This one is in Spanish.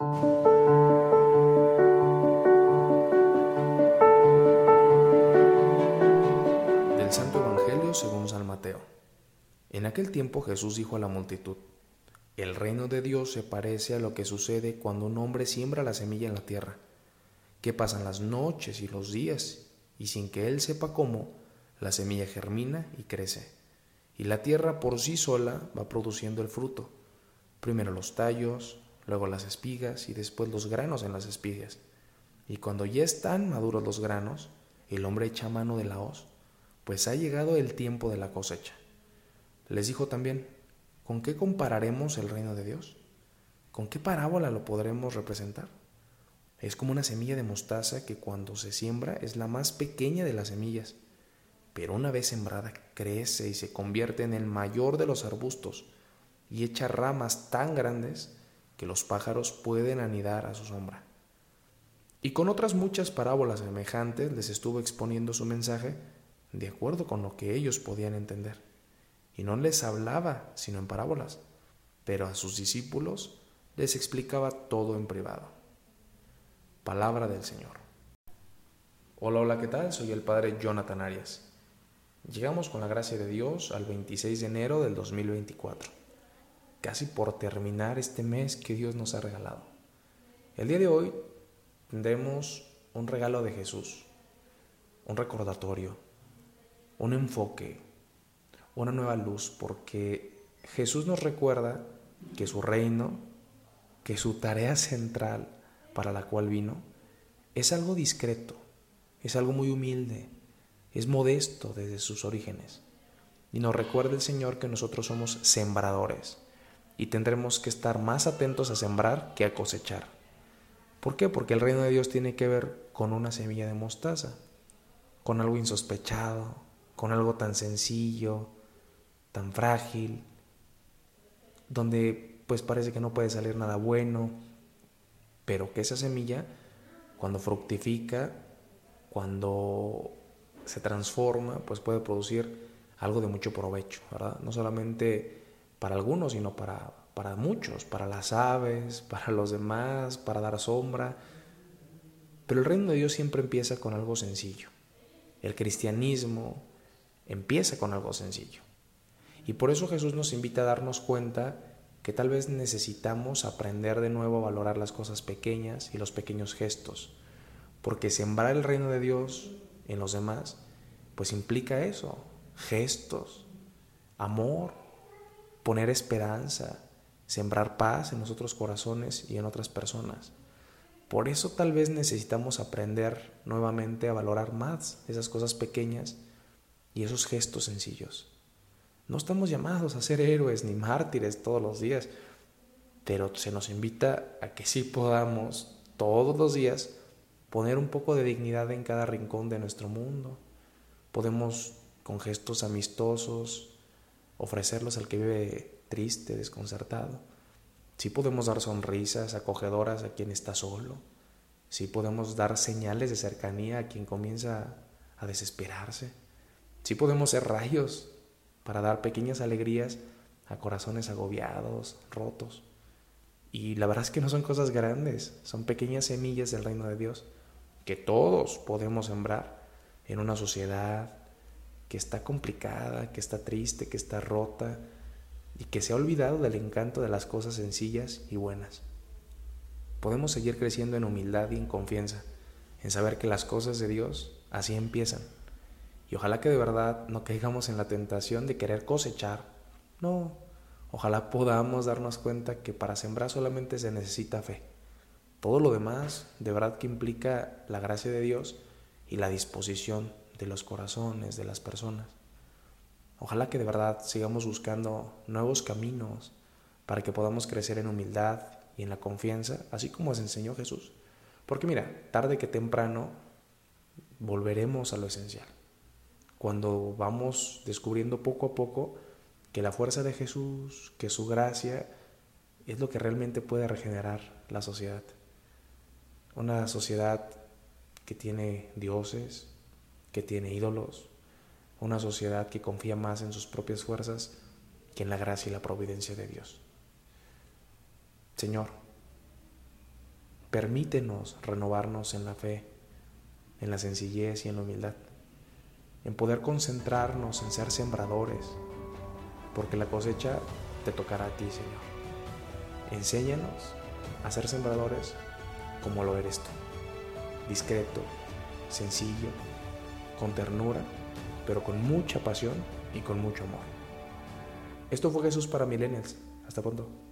Del Santo Evangelio según San Mateo. En aquel tiempo Jesús dijo a la multitud, El reino de Dios se parece a lo que sucede cuando un hombre siembra la semilla en la tierra, que pasan las noches y los días, y sin que él sepa cómo, la semilla germina y crece, y la tierra por sí sola va produciendo el fruto, primero los tallos, luego las espigas y después los granos en las espigas. Y cuando ya están maduros los granos, el hombre echa mano de la hoz, pues ha llegado el tiempo de la cosecha. Les dijo también, ¿con qué compararemos el reino de Dios? ¿Con qué parábola lo podremos representar? Es como una semilla de mostaza que cuando se siembra es la más pequeña de las semillas, pero una vez sembrada crece y se convierte en el mayor de los arbustos y echa ramas tan grandes que los pájaros pueden anidar a su sombra. Y con otras muchas parábolas semejantes les estuvo exponiendo su mensaje de acuerdo con lo que ellos podían entender. Y no les hablaba sino en parábolas, pero a sus discípulos les explicaba todo en privado. Palabra del Señor. Hola, hola, ¿qué tal? Soy el Padre Jonathan Arias. Llegamos con la gracia de Dios al 26 de enero del 2024 casi por terminar este mes que Dios nos ha regalado. El día de hoy tendremos un regalo de Jesús, un recordatorio, un enfoque, una nueva luz, porque Jesús nos recuerda que su reino, que su tarea central para la cual vino, es algo discreto, es algo muy humilde, es modesto desde sus orígenes. Y nos recuerda el Señor que nosotros somos sembradores y tendremos que estar más atentos a sembrar que a cosechar. ¿Por qué? Porque el reino de Dios tiene que ver con una semilla de mostaza, con algo insospechado, con algo tan sencillo, tan frágil, donde pues parece que no puede salir nada bueno, pero que esa semilla, cuando fructifica, cuando se transforma, pues puede producir algo de mucho provecho, ¿verdad? No solamente para algunos, sino para, para muchos, para las aves, para los demás, para dar sombra. Pero el reino de Dios siempre empieza con algo sencillo. El cristianismo empieza con algo sencillo. Y por eso Jesús nos invita a darnos cuenta que tal vez necesitamos aprender de nuevo a valorar las cosas pequeñas y los pequeños gestos. Porque sembrar el reino de Dios en los demás, pues implica eso, gestos, amor, poner esperanza, sembrar paz en nosotros corazones y en otras personas. Por eso tal vez necesitamos aprender nuevamente a valorar más esas cosas pequeñas y esos gestos sencillos. No estamos llamados a ser héroes ni mártires todos los días, pero se nos invita a que sí podamos todos los días poner un poco de dignidad en cada rincón de nuestro mundo. Podemos con gestos amistosos, ofrecerlos al que vive triste, desconcertado. Sí podemos dar sonrisas acogedoras a quien está solo. Sí podemos dar señales de cercanía a quien comienza a desesperarse. Sí podemos ser rayos para dar pequeñas alegrías a corazones agobiados, rotos. Y la verdad es que no son cosas grandes, son pequeñas semillas del reino de Dios que todos podemos sembrar en una sociedad, que está complicada, que está triste, que está rota y que se ha olvidado del encanto de las cosas sencillas y buenas. Podemos seguir creciendo en humildad y en confianza, en saber que las cosas de Dios así empiezan. Y ojalá que de verdad no caigamos en la tentación de querer cosechar. No, ojalá podamos darnos cuenta que para sembrar solamente se necesita fe. Todo lo demás de verdad que implica la gracia de Dios y la disposición de los corazones de las personas. Ojalá que de verdad sigamos buscando nuevos caminos para que podamos crecer en humildad y en la confianza, así como nos enseñó Jesús. Porque mira, tarde que temprano volveremos a lo esencial. Cuando vamos descubriendo poco a poco que la fuerza de Jesús, que su gracia, es lo que realmente puede regenerar la sociedad. Una sociedad que tiene dioses, que tiene ídolos, una sociedad que confía más en sus propias fuerzas que en la gracia y la providencia de Dios. Señor, Permítenos renovarnos en la fe, en la sencillez y en la humildad, en poder concentrarnos en ser sembradores, porque la cosecha te tocará a ti, Señor. Enséñanos a ser sembradores como lo eres tú, discreto, sencillo, con ternura, pero con mucha pasión y con mucho amor. Esto fue Jesús para Millennials. Hasta pronto.